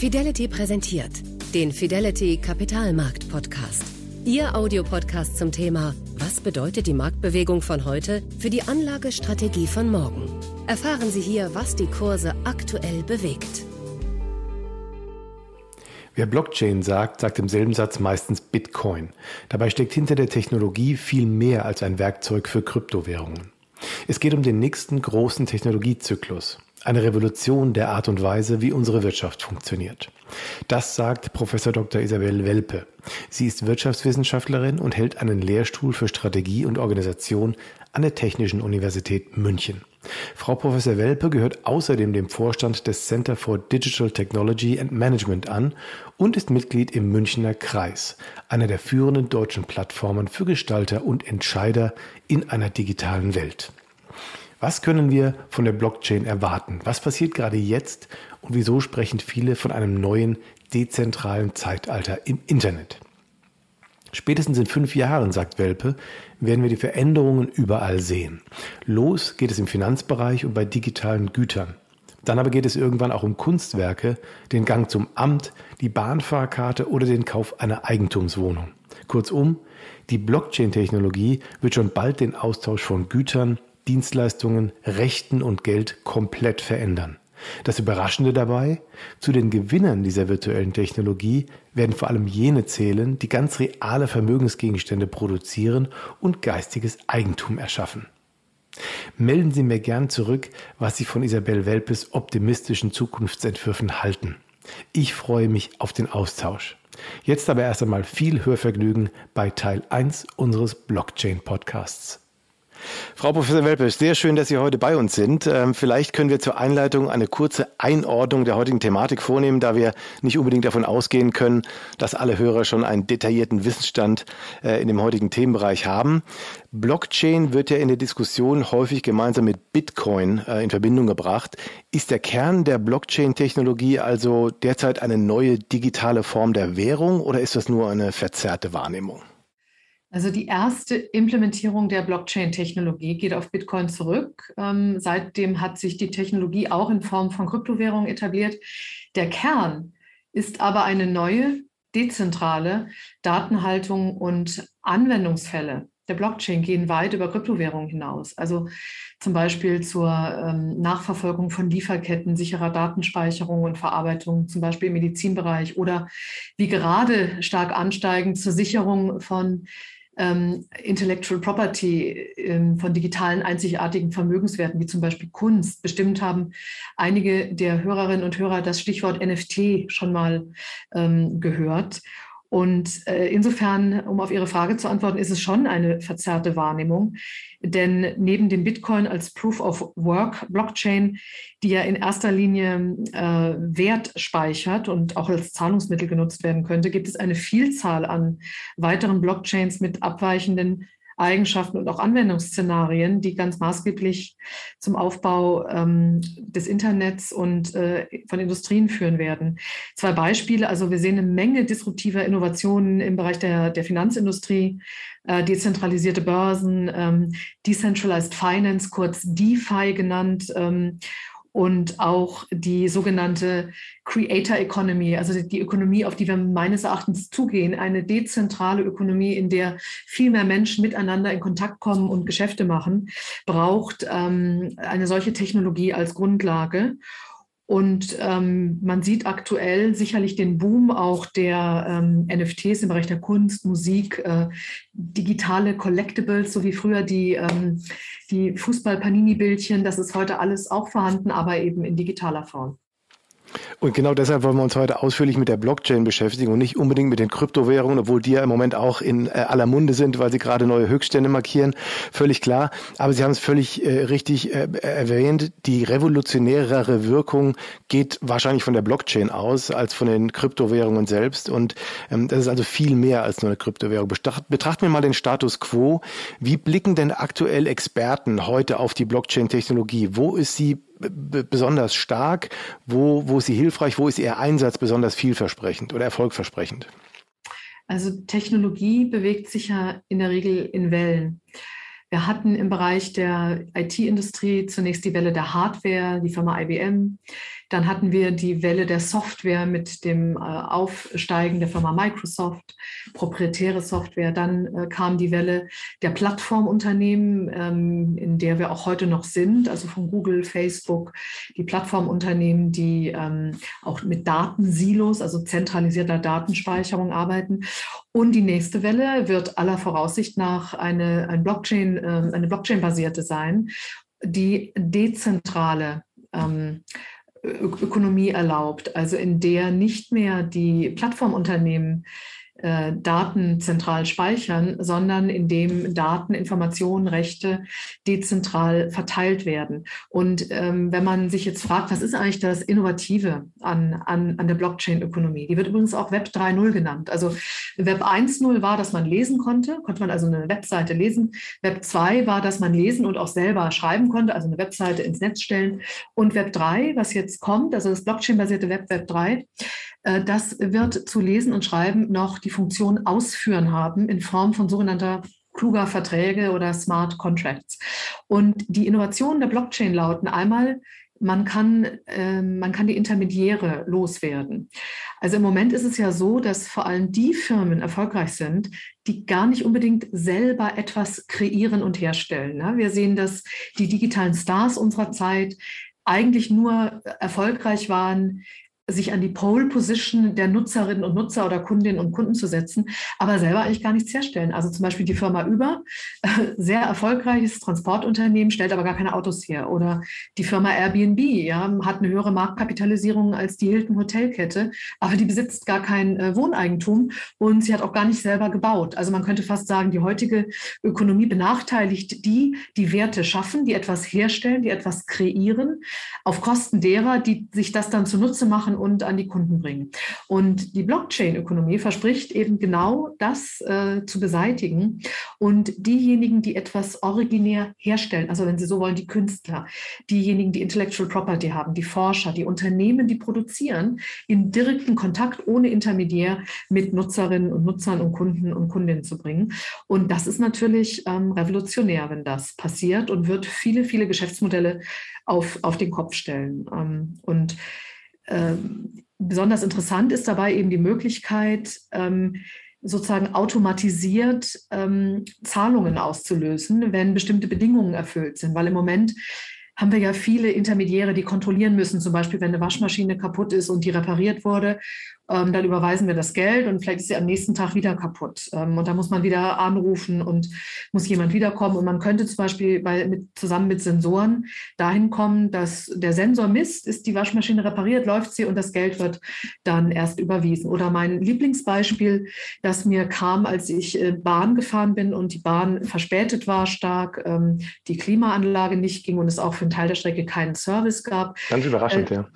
Fidelity präsentiert den Fidelity Kapitalmarkt Podcast. Ihr Audiopodcast zum Thema Was bedeutet die Marktbewegung von heute für die Anlagestrategie von morgen? Erfahren Sie hier, was die Kurse aktuell bewegt. Wer Blockchain sagt, sagt im selben Satz meistens Bitcoin. Dabei steckt hinter der Technologie viel mehr als ein Werkzeug für Kryptowährungen. Es geht um den nächsten großen Technologiezyklus. Eine Revolution der Art und Weise, wie unsere Wirtschaft funktioniert. Das sagt Professor Dr. Isabel Welpe. Sie ist Wirtschaftswissenschaftlerin und hält einen Lehrstuhl für Strategie und Organisation an der Technischen Universität München. Frau Professor Welpe gehört außerdem dem Vorstand des Center for Digital Technology and Management an und ist Mitglied im Münchner Kreis, einer der führenden deutschen Plattformen für Gestalter und Entscheider in einer digitalen Welt. Was können wir von der Blockchain erwarten? Was passiert gerade jetzt und wieso sprechen viele von einem neuen dezentralen Zeitalter im Internet? Spätestens in fünf Jahren, sagt Welpe, werden wir die Veränderungen überall sehen. Los geht es im Finanzbereich und bei digitalen Gütern. Dann aber geht es irgendwann auch um Kunstwerke, den Gang zum Amt, die Bahnfahrkarte oder den Kauf einer Eigentumswohnung. Kurzum, die Blockchain-Technologie wird schon bald den Austausch von Gütern, Dienstleistungen, Rechten und Geld komplett verändern. Das Überraschende dabei, zu den Gewinnern dieser virtuellen Technologie werden vor allem jene zählen, die ganz reale Vermögensgegenstände produzieren und geistiges Eigentum erschaffen. Melden Sie mir gern zurück, was Sie von Isabel Welpes optimistischen Zukunftsentwürfen halten. Ich freue mich auf den Austausch. Jetzt aber erst einmal viel Hörvergnügen bei Teil 1 unseres Blockchain-Podcasts. Frau Professor Welpe, sehr schön, dass Sie heute bei uns sind. Ähm, vielleicht können wir zur Einleitung eine kurze Einordnung der heutigen Thematik vornehmen, da wir nicht unbedingt davon ausgehen können, dass alle Hörer schon einen detaillierten Wissensstand äh, in dem heutigen Themenbereich haben. Blockchain wird ja in der Diskussion häufig gemeinsam mit Bitcoin äh, in Verbindung gebracht. Ist der Kern der Blockchain-Technologie also derzeit eine neue digitale Form der Währung oder ist das nur eine verzerrte Wahrnehmung? Also die erste Implementierung der Blockchain-Technologie geht auf Bitcoin zurück. Ähm, seitdem hat sich die Technologie auch in Form von Kryptowährungen etabliert. Der Kern ist aber eine neue, dezentrale Datenhaltung und Anwendungsfälle der Blockchain gehen weit über Kryptowährungen hinaus. Also zum Beispiel zur ähm, Nachverfolgung von Lieferketten, sicherer Datenspeicherung und Verarbeitung, zum Beispiel im Medizinbereich oder wie gerade stark ansteigend zur Sicherung von ähm, Intellectual Property, ähm, von digitalen einzigartigen Vermögenswerten, wie zum Beispiel Kunst. Bestimmt haben einige der Hörerinnen und Hörer das Stichwort NFT schon mal ähm, gehört. Und äh, insofern, um auf Ihre Frage zu antworten, ist es schon eine verzerrte Wahrnehmung. Denn neben dem Bitcoin als Proof of Work Blockchain, die ja in erster Linie äh, Wert speichert und auch als Zahlungsmittel genutzt werden könnte, gibt es eine Vielzahl an weiteren Blockchains mit abweichenden Eigenschaften und auch Anwendungsszenarien, die ganz maßgeblich zum Aufbau ähm, des Internets und äh, von Industrien führen werden. Zwei Beispiele, also wir sehen eine Menge disruptiver Innovationen im Bereich der, der Finanzindustrie, äh, dezentralisierte Börsen, ähm, Decentralized Finance, kurz DeFi genannt, ähm, und auch die sogenannte Creator Economy, also die Ökonomie, auf die wir meines Erachtens zugehen, eine dezentrale Ökonomie, in der viel mehr Menschen miteinander in Kontakt kommen und Geschäfte machen, braucht ähm, eine solche Technologie als Grundlage. Und ähm, man sieht aktuell sicherlich den Boom auch der ähm, NFTs im Bereich der Kunst, Musik, äh, digitale Collectibles, so wie früher die, ähm, die Fußball-Panini-Bildchen. Das ist heute alles auch vorhanden, aber eben in digitaler Form. Und genau deshalb wollen wir uns heute ausführlich mit der Blockchain beschäftigen und nicht unbedingt mit den Kryptowährungen, obwohl die ja im Moment auch in äh, aller Munde sind, weil sie gerade neue Höchststände markieren. Völlig klar. Aber Sie haben es völlig äh, richtig äh, erwähnt. Die revolutionärere Wirkung geht wahrscheinlich von der Blockchain aus als von den Kryptowährungen selbst. Und ähm, das ist also viel mehr als nur eine Kryptowährung. Betrachten wir mal den Status quo. Wie blicken denn aktuell Experten heute auf die Blockchain-Technologie? Wo ist sie besonders stark? Wo, wo ist sie hilfreich? Wo ist ihr Einsatz besonders vielversprechend oder erfolgversprechend? Also Technologie bewegt sich ja in der Regel in Wellen. Wir hatten im Bereich der IT-Industrie zunächst die Welle der Hardware, die Firma IBM, Dann hatten wir die Welle der Software mit dem äh, Aufsteigen der Firma Microsoft, proprietäre Software. Dann äh, kam die Welle der Plattformunternehmen, ähm, in der wir auch heute noch sind, also von Google, Facebook, die Plattformunternehmen, die ähm, auch mit Datensilos, also zentralisierter Datenspeicherung arbeiten. Und die nächste Welle wird aller Voraussicht nach eine, ein Blockchain, äh, eine Blockchain-basierte sein, die dezentrale ähm, Ökonomie erlaubt, also in der nicht mehr die Plattformunternehmen äh, Daten zentral speichern, sondern indem Daten, Informationen, Rechte dezentral verteilt werden. Und ähm, wenn man sich jetzt fragt, was ist eigentlich das Innovative an, an, an der Blockchain-Ökonomie? Die wird übrigens auch Web 3.0 genannt. Also Web 1.0 war, dass man lesen konnte, konnte man also eine Webseite lesen. Web 2 war, dass man lesen und auch selber schreiben konnte, also eine Webseite ins Netz stellen. Und Web 3, was jetzt kommt, also das Blockchain-basierte Web, Web 3, äh, das wird zu Lesen und Schreiben noch die Funktion Ausführen haben in Form von sogenannter kluger Verträge oder Smart Contracts. Und die Innovationen der Blockchain lauten einmal, man kann, äh, man kann die Intermediäre loswerden. Also im Moment ist es ja so, dass vor allem die Firmen erfolgreich sind, die gar nicht unbedingt selber etwas kreieren und herstellen. Ne? Wir sehen, dass die digitalen Stars unserer Zeit eigentlich nur erfolgreich waren, sich an die Pole Position der Nutzerinnen und Nutzer oder Kundinnen und Kunden zu setzen, aber selber eigentlich gar nichts herstellen. Also zum Beispiel die Firma Uber, sehr erfolgreiches Transportunternehmen, stellt aber gar keine Autos her. Oder die Firma Airbnb, ja, hat eine höhere Marktkapitalisierung als die Hilton Hotelkette, aber die besitzt gar kein äh, Wohneigentum und sie hat auch gar nicht selber gebaut. Also man könnte fast sagen, die heutige Ökonomie benachteiligt die, die Werte schaffen, die etwas herstellen, die etwas kreieren, auf Kosten derer, die sich das dann zunutze machen und an die Kunden bringen. Und die Blockchain-Ökonomie verspricht eben genau das äh, zu beseitigen und diejenigen, die etwas originär herstellen, also wenn Sie so wollen, die Künstler, diejenigen, die Intellectual Property haben, die Forscher, die Unternehmen, die produzieren, in direkten Kontakt ohne Intermediär mit Nutzerinnen und Nutzern und Kunden und Kundinnen zu bringen. Und das ist natürlich ähm, revolutionär, wenn das passiert und wird viele, viele Geschäftsmodelle auf, auf den Kopf stellen. Ähm, und ähm, besonders interessant ist dabei eben die Möglichkeit, ähm, sozusagen automatisiert ähm, Zahlungen auszulösen, wenn bestimmte Bedingungen erfüllt sind. Weil im Moment haben wir ja viele Intermediäre, die kontrollieren müssen, zum Beispiel wenn eine Waschmaschine kaputt ist und die repariert wurde ähm, dann überweisen wir das Geld und vielleicht ist sie am nächsten Tag wieder kaputt. Ähm, und da muss man wieder anrufen und muss jemand wiederkommen. Und man könnte zum Beispiel bei, mit, zusammen mit Sensoren dahin kommen, dass der Sensor misst, ist die Waschmaschine repariert, läuft sie und das Geld wird dann erst überwiesen. Oder mein Lieblingsbeispiel, das mir kam, als ich äh, Bahn gefahren bin und die Bahn verspätet war stark, ähm, die Klimaanlage nicht ging und es auch für einen Teil der Strecke keinen Service gab. Ganz überraschend, äh, ja.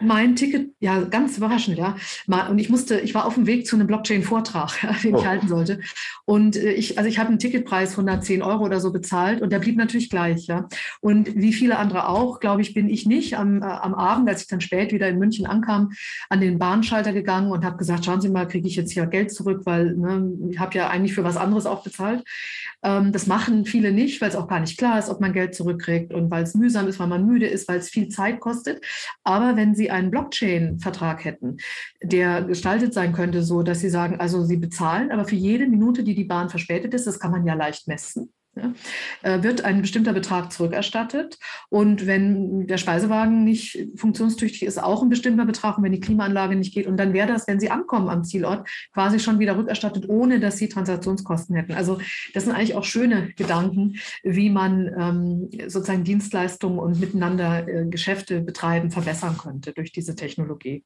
Mein Ticket, ja, ganz überraschend, ja. Mein und ich musste, ich war auf dem Weg zu einem Blockchain-Vortrag, den oh. ich halten sollte. Und äh, ich, also ich habe einen Ticketpreis von 110 Euro oder so bezahlt und der blieb natürlich gleich, ja. Und wie viele andere auch, glaube ich, bin ich nicht am, äh, am Abend, als ich dann spät wieder in München ankam, an den Bahnschalter gegangen und habe gesagt, schauen Sie mal, kriege ich jetzt hier Geld zurück, weil ne, ich habe ja eigentlich für was anderes auch bezahlt. Ähm, das machen viele nicht, weil es auch gar nicht klar ist, ob man Geld zurückkriegt und weil es mühsam ist, weil man müde ist, weil es viel Zeit kostet. Aber wenn Sie einen Blockchain-Vertrag hätten, der gestaltet sein könnte, so dass Sie sagen, also Sie bezahlen, aber für jede Minute, die die Bahn verspätet ist, das kann man ja leicht messen, wird ein bestimmter Betrag zurückerstattet. Und wenn der Speisewagen nicht funktionstüchtig ist, auch ein bestimmter Betrag. Und wenn die Klimaanlage nicht geht, und dann wäre das, wenn Sie ankommen am Zielort, quasi schon wieder rückerstattet, ohne dass Sie Transaktionskosten hätten. Also das sind eigentlich auch schöne Gedanken, wie man ähm, sozusagen Dienstleistungen und miteinander äh, Geschäfte betreiben, verbessern könnte durch diese Technologie.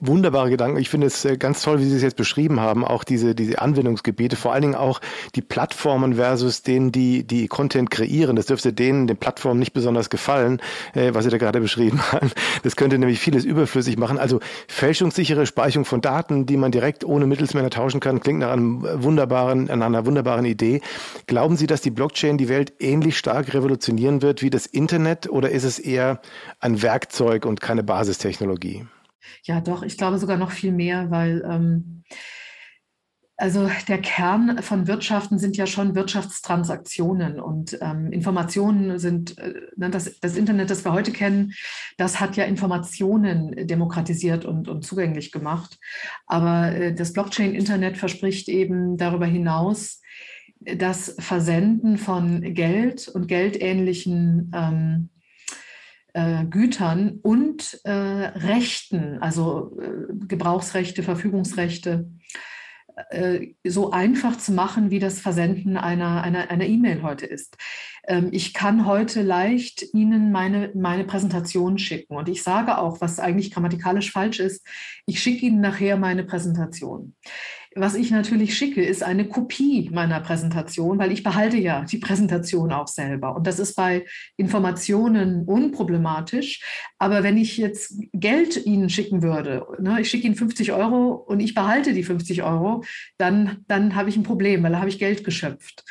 Wunderbare Gedanken. Ich finde es äh, ganz toll, wie Sie es jetzt beschrieben haben, auch diese, diese Anwendungsgebiete, vor allen Dingen auch die Plattformen versus denen, die, die Content kreieren. Das dürfte denen, den Plattformen nicht besonders gefallen, äh, was Sie da gerade beschrieben haben. Das könnte nämlich vieles überflüssig machen. Also fälschungssichere Speicherung von Daten, die man direkt ohne Mittelsmänner tauschen kann, klingt nach einem wunderbaren, nach einer wunderbaren Idee. Glauben Sie, dass die Blockchain die Welt ähnlich stark revolutionieren wird wie das Internet oder ist es eher ein Werkzeug und keine Basistechnologie? Ja, doch, ich glaube sogar noch viel mehr, weil ähm, Also der Kern von Wirtschaften sind ja schon Wirtschaftstransaktionen und ähm, Informationen sind, äh, ne, das, das, Internet, das wir heute kennen, das hat ja Informationen demokratisiert und, und zugänglich gemacht. Aber äh, das Blockchain-Internet verspricht eben darüber hinaus das Versenden von Geld und geldähnlichen ähm, äh, Gütern und äh, Rechten, also äh, Gebrauchsrechte, Verfügungsrechte äh, so einfach zu machen, wie das Versenden einer einer E-Mail heute ist. Ähm, ich kann heute leicht Ihnen meine, meine Präsentation schicken und ich sage auch, was eigentlich grammatikalisch falsch ist, ich schicke Ihnen nachher meine Präsentation. Was ich natürlich schicke, ist eine Kopie meiner Präsentation, weil ich behalte ja die Präsentation auch selber. Und das ist bei Informationen unproblematisch. Aber wenn ich jetzt Geld Ihnen schicken würde, ne, ich schicke Ihnen 50 Euro und ich behalte die 50 Euro, dann, dann habe ich ein Problem, weil da habe ich Geld geschöpft.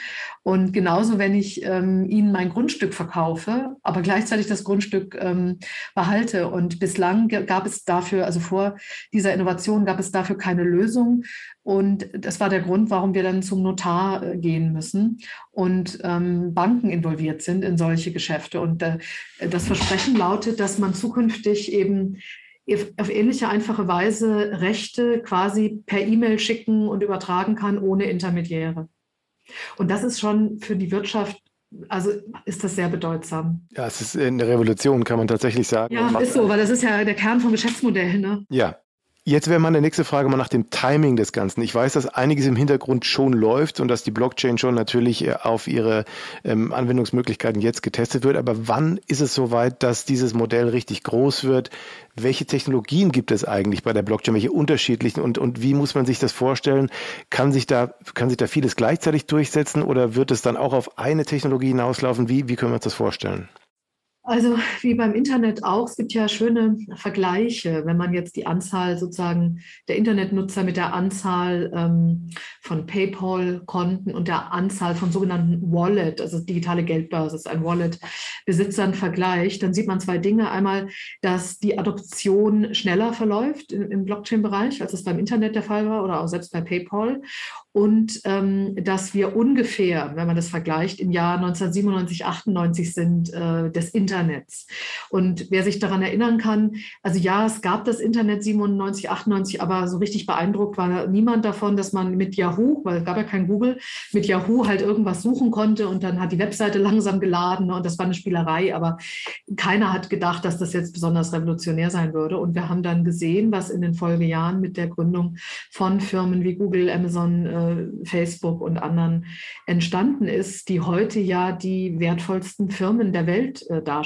Und genauso, wenn ich ähm, Ihnen mein Grundstück verkaufe, aber gleichzeitig das Grundstück ähm, behalte. Und bislang gab es dafür, also vor dieser Innovation gab es dafür keine Lösung. Und das war der Grund, warum wir dann zum Notar äh, gehen müssen und ähm, Banken involviert sind in solche Geschäfte. Und äh, das Versprechen lautet, dass man zukünftig eben auf ähnliche einfache Weise Rechte quasi per E-Mail schicken und übertragen kann ohne Intermediäre. Und das ist schon für die Wirtschaft also ist das sehr bedeutsam. Ja, es ist eine Revolution, kann man tatsächlich sagen. Ja, ist so, weil das ist ja der Kern vom Geschäftsmodell. Ne? Ja, Jetzt wäre meine nächste Frage mal nach dem Timing des Ganzen. Ich weiß, dass einiges im Hintergrund schon läuft und dass die Blockchain schon natürlich äh, auf ihre ähm, Anwendungsmöglichkeiten jetzt getestet wird. Aber wann ist es soweit, dass dieses Modell richtig groß wird? Welche Technologien gibt es eigentlich bei der Blockchain? Welche unterschiedlichen und, und wie muss man sich das vorstellen? Kann sich da, kann sich da vieles gleichzeitig durchsetzen oder wird es dann auch auf eine Technologie hinauslaufen? Wie, wie können wir uns das vorstellen? Also wie beim Internet auch, es gibt ja schöne Vergleiche, wenn man jetzt die Anzahl sozusagen der Internetnutzer mit der Anzahl ähm, von PayPal-Konten und der Anzahl von sogenannten Wallet, also digitale Geldbörse ist ein Wallet-Besitzern vergleicht, dann sieht man zwei Dinge. Einmal, dass die Adoption schneller verläuft im, im Blockchain-Bereich, als es beim Internet der Fall war oder auch selbst bei PayPal und ähm, dass wir ungefähr, wenn man das vergleicht, im Jahr 1997, 98 sind äh, des Internets. Und wer sich daran erinnern kann, also ja, es gab das Internet 97, 98, aber so richtig beeindruckt war niemand davon, dass man mit Yahoo, weil es gab ja kein Google, mit Yahoo halt irgendwas suchen konnte und dann hat die Webseite langsam geladen und das war eine Spielerei, aber keiner hat gedacht, dass das jetzt besonders revolutionär sein würde. Und wir haben dann gesehen, was in den Folgejahren mit der Gründung von Firmen wie Google, Amazon, äh, Facebook und anderen entstanden ist, die heute ja die wertvollsten Firmen der Welt äh, darstellen.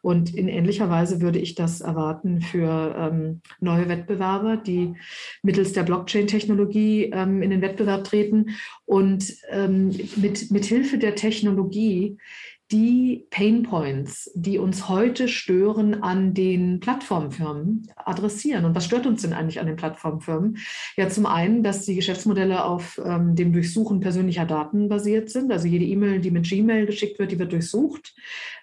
Und in ähnlicher Weise würde ich das erwarten für ähm, neue Wettbewerber, die mittels der Blockchain-Technologie ähm, in den Wettbewerb treten. Und ähm, mit, mit Hilfe der Technologie die Pain Points, die uns heute stören an den Plattformfirmen, adressieren. Und was stört uns denn eigentlich an den Plattformfirmen? Ja, zum einen, dass die Geschäftsmodelle auf ähm, dem Durchsuchen persönlicher Daten basiert sind. Also jede E-Mail, die mit Gmail geschickt wird, die wird durchsucht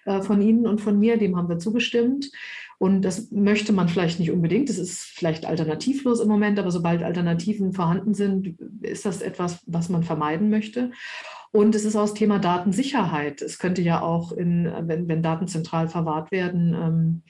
äh, von Ihnen und von mir. Dem haben wir zugestimmt. Und das möchte man vielleicht nicht unbedingt. Das ist vielleicht alternativlos im Moment, aber sobald Alternativen vorhanden sind, ist das etwas, was man vermeiden möchte. Und es ist auch das Thema Datensicherheit. Es könnte ja auch, in, wenn, wenn Daten zentral verwahrt werden, ähm,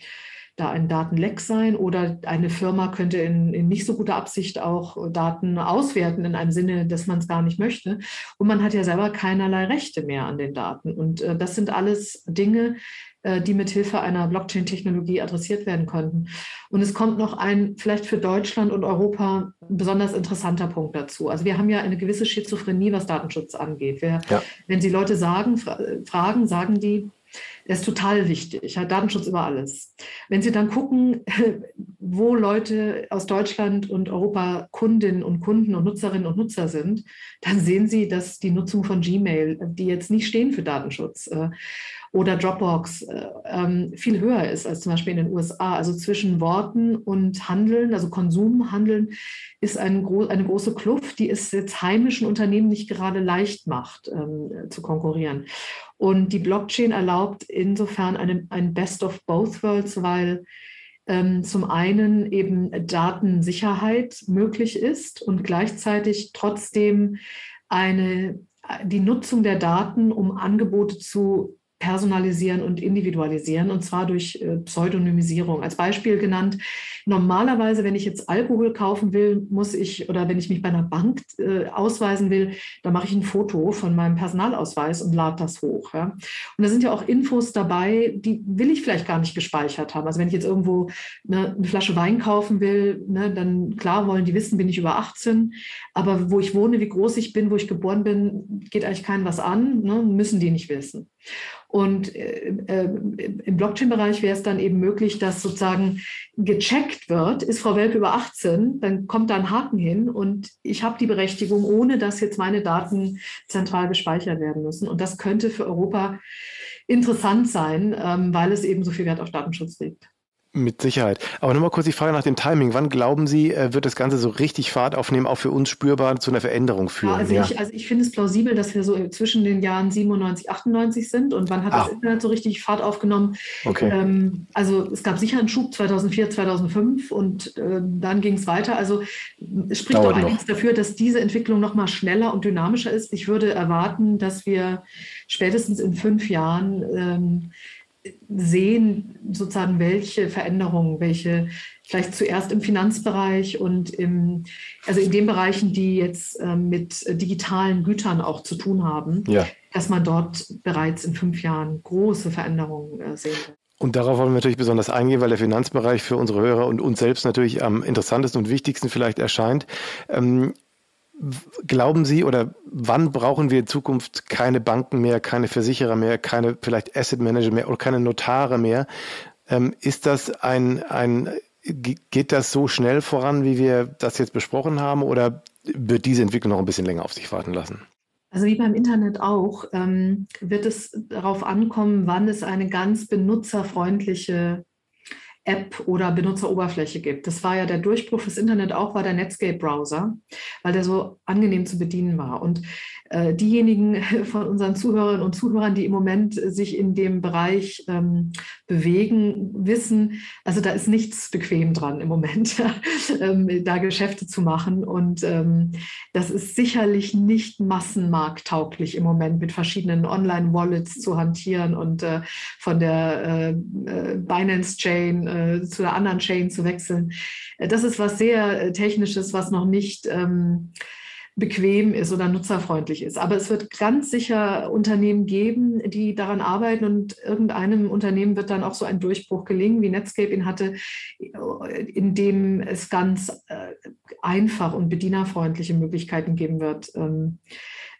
da ein Datenleck sein oder eine Firma könnte in, in, nicht so guter Absicht auch Daten auswerten in einem Sinne, dass man es gar nicht möchte. Und man hat ja selber keinerlei Rechte mehr an den Daten. Und äh, das sind alles Dinge, äh, die mithilfe einer Blockchain-Technologie adressiert werden könnten. Und es kommt noch ein vielleicht für Deutschland und Europa besonders interessanter Punkt dazu. Also wir haben ja eine gewisse Schizophrenie, was Datenschutz angeht. Wir, ja. Wenn Sie Leute sagen, fra fragen, sagen die, der ist total wichtig, hat Datenschutz über alles. Wenn Sie dann gucken, wo Leute aus Deutschland und Europa Kundinnen und Kunden und Nutzerinnen und Nutzer sind, dann sehen Sie, dass die Nutzung von Gmail, die jetzt nicht stehen für Datenschutz, äh, oder Dropbox äh, ähm, viel höher ist als zum Beispiel in den USA. Also zwischen Worten und Handeln, also Konsum, Handeln, ist ein gro eine große Kluft, die es jetzt heimischen Unternehmen nicht gerade leicht macht, ähm, zu konkurrieren. Und die Blockchain erlaubt insofern eine, ein Best of both Worlds, weil ähm, zum einen eben Datensicherheit möglich ist und gleichzeitig trotzdem eine, die Nutzung der Daten, um Angebote zu personalisieren und individualisieren, und zwar durch äh, Pseudonymisierung. Als Beispiel genannt, normalerweise, wenn ich jetzt Alkohol kaufen will, muss ich, oder wenn ich mich bei einer Bank äh, ausweisen will, da mache ich ein Foto von meinem Personalausweis und lade das hoch. Ja. Und da sind ja auch Infos dabei, die will ich vielleicht gar nicht gespeichert haben. Also wenn ich jetzt irgendwo ne, eine Flasche Wein kaufen will, ne, dann klar wollen die wissen, bin ich über 18, aber wo ich wohne, wie groß ich bin, wo ich geboren bin, geht eigentlich keinem was an, ne, müssen die nicht wissen. Und äh, äh, im Blockchain-Bereich wäre es dann eben möglich, dass sozusagen gecheckt wird, ist Frau Welpe über 18, dann kommt da ein Haken hin und ich habe die Berechtigung, ohne dass jetzt meine Daten zentral gespeichert werden müssen. Und das könnte für Europa interessant sein, ähm, weil es eben so viel Wert auf Datenschutz legt. Mit Sicherheit. Aber nochmal kurz die Frage nach dem Timing. Wann glauben Sie, äh, wird das Ganze so richtig Fahrt aufnehmen, auch für uns spürbar zu einer Veränderung führen? Ja, also, ja. Ich, also ich finde es plausibel, dass wir so zwischen den Jahren 97, 98 sind. Und wann hat ah. das Internet so richtig Fahrt aufgenommen? Okay. Ähm, also es gab sicher einen Schub 2004, 2005 und äh, dann ging es weiter. Also es spricht Dauert auch einiges dafür, dass diese Entwicklung nochmal schneller und dynamischer ist. Ich würde erwarten, dass wir spätestens in fünf Jahren ähm, sehen, sozusagen, welche Veränderungen, welche vielleicht zuerst im Finanzbereich und im, also in den Bereichen, die jetzt äh, mit digitalen Gütern auch zu tun haben, ja. dass man dort bereits in fünf Jahren große Veränderungen äh, sehen wird. Und darauf wollen wir natürlich besonders eingehen, weil der Finanzbereich für unsere Hörer und uns selbst natürlich am interessantesten und wichtigsten vielleicht erscheint. Ähm, Glauben Sie oder wann brauchen wir in Zukunft keine Banken mehr, keine Versicherer mehr, keine vielleicht Asset Manager mehr oder keine Notare mehr? Ähm, ist das ein, ein, geht das so schnell voran, wie wir das jetzt besprochen haben oder wird diese Entwicklung noch ein bisschen länger auf sich warten lassen? Also wie beim Internet auch, ähm, wird es darauf ankommen, wann es eine ganz benutzerfreundliche App oder Benutzeroberfläche gibt. Das war ja der Durchbruch fürs Internet auch, war der Netscape-Browser, weil der so angenehm zu bedienen war. Und äh, diejenigen von unseren Zuhörerinnen und Zuhörern, die im Moment sich in dem Bereich ähm, bewegen, wissen, also da ist nichts bequem dran im Moment, ähm, da Geschäfte zu machen. Und ähm, das ist sicherlich nicht massenmarkttauglich im Moment mit verschiedenen Online-Wallets zu hantieren und äh, von der äh, äh Binance-Chain äh, zu der anderen Chain zu wechseln. Äh, das ist was sehr Technisches, was noch nicht ähm, bequem ist oder nutzerfreundlich ist. Aber es wird ganz sicher Unternehmen geben, die daran arbeiten und irgendeinem Unternehmen wird dann auch so ein Durchbruch gelingen, wie Netscape ihn hatte, in dem es ganz äh, einfach und bedienerfreundliche Möglichkeiten geben wird ähm,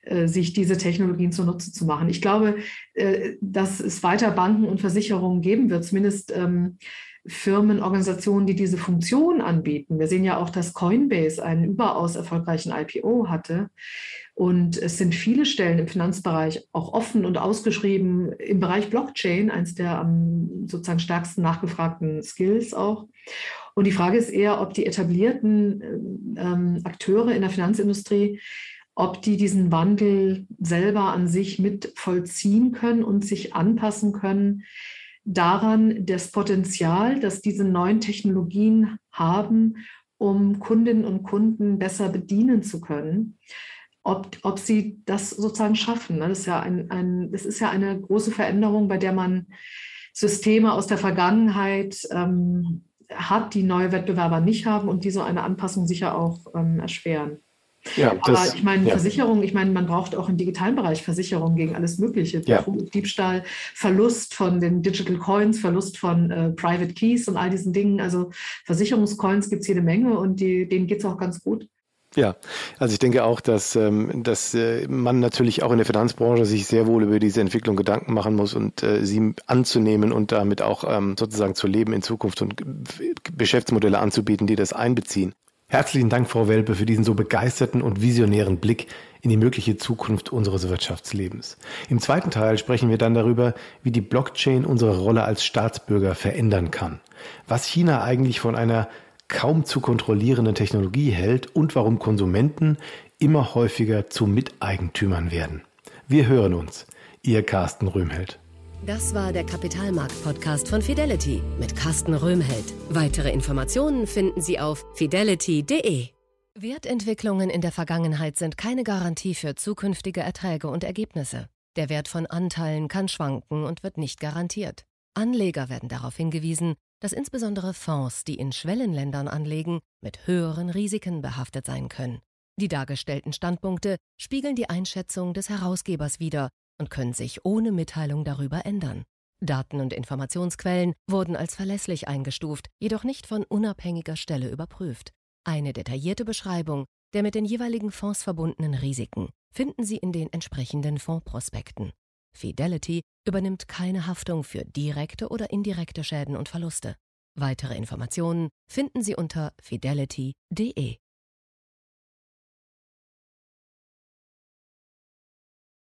äh, sich diese Technologien zunutze zu machen. Ich glaube, äh, dass es weiter Banken und Versicherungen geben wird, zumindest ähm, Firmen, Organisationen, die diese Funktion anbieten. Wir sehen ja auch, dass Coinbase einen überaus erfolgreichen IPO hatte. Und es sind viele Stellen im Finanzbereich auch offen und ausgeschrieben im Bereich Blockchain, eines der am sozusagen stärksten nachgefragten Skills auch. Und die Frage ist eher, ob die etablierten ähm, Akteure in der Finanzindustrie, ob die diesen Wandel selber an sich mit vollziehen können und sich anpassen können daran das Potenzial, das diese neuen Technologien haben, um Kundinnen und Kunden besser bedienen zu können, ob, ob sie das sozusagen schaffen. Ne? Das ist, ja ein, ein, das ist ja eine große Veränderung, bei der man Systeme aus der Vergangenheit ähm, hat, die neue Wettbewerber nicht haben und die so eine Anpassung sicher auch ähm, erschweren. Ja, das, Aber ich meine, ja. Versicherung, ich meine, man braucht auch im digitalen Bereich Versicherung gegen alles Mögliche. Ja. Diebstahl, Verlust von den Digital Coins, Verlust von äh, Private Keys und all diesen Dingen. Also Versicherungscoins gibt es jede Menge und die, denen geht es auch ganz gut. Ja, also ich denke auch, dass, ähm, dass äh, man natürlich auch in der Finanzbranche sich sehr wohl über diese Entwicklung Gedanken machen muss und äh, sie anzunehmen und damit auch ähm, sozusagen zu leben in Zukunft und Geschäftsmodelle anzubieten, die das einbeziehen. Herzlichen Dank, Frau Welpe, für diesen so begeisterten und visionären Blick in die mögliche Zukunft unseres Wirtschaftslebens. Im zweiten Teil sprechen wir dann darüber, wie die Blockchain unsere Rolle als Staatsbürger verändern kann, was China eigentlich von einer kaum zu kontrollierenden Technologie hält und warum Konsumenten immer häufiger zu Miteigentümern werden. Wir hören uns. Ihr Carsten Röhmheld. Das war der Kapitalmarkt-Podcast von Fidelity mit Carsten Röhmheld. Weitere Informationen finden Sie auf fidelity.de. Wertentwicklungen in der Vergangenheit sind keine Garantie für zukünftige Erträge und Ergebnisse. Der Wert von Anteilen kann schwanken und wird nicht garantiert. Anleger werden darauf hingewiesen, dass insbesondere Fonds, die in Schwellenländern anlegen, mit höheren Risiken behaftet sein können. Die dargestellten Standpunkte spiegeln die Einschätzung des Herausgebers wider und können sich ohne Mitteilung darüber ändern. Daten und Informationsquellen wurden als verlässlich eingestuft, jedoch nicht von unabhängiger Stelle überprüft. Eine detaillierte Beschreibung der mit den jeweiligen Fonds verbundenen Risiken finden Sie in den entsprechenden Fondsprospekten. Fidelity übernimmt keine Haftung für direkte oder indirekte Schäden und Verluste. Weitere Informationen finden Sie unter fidelity.de.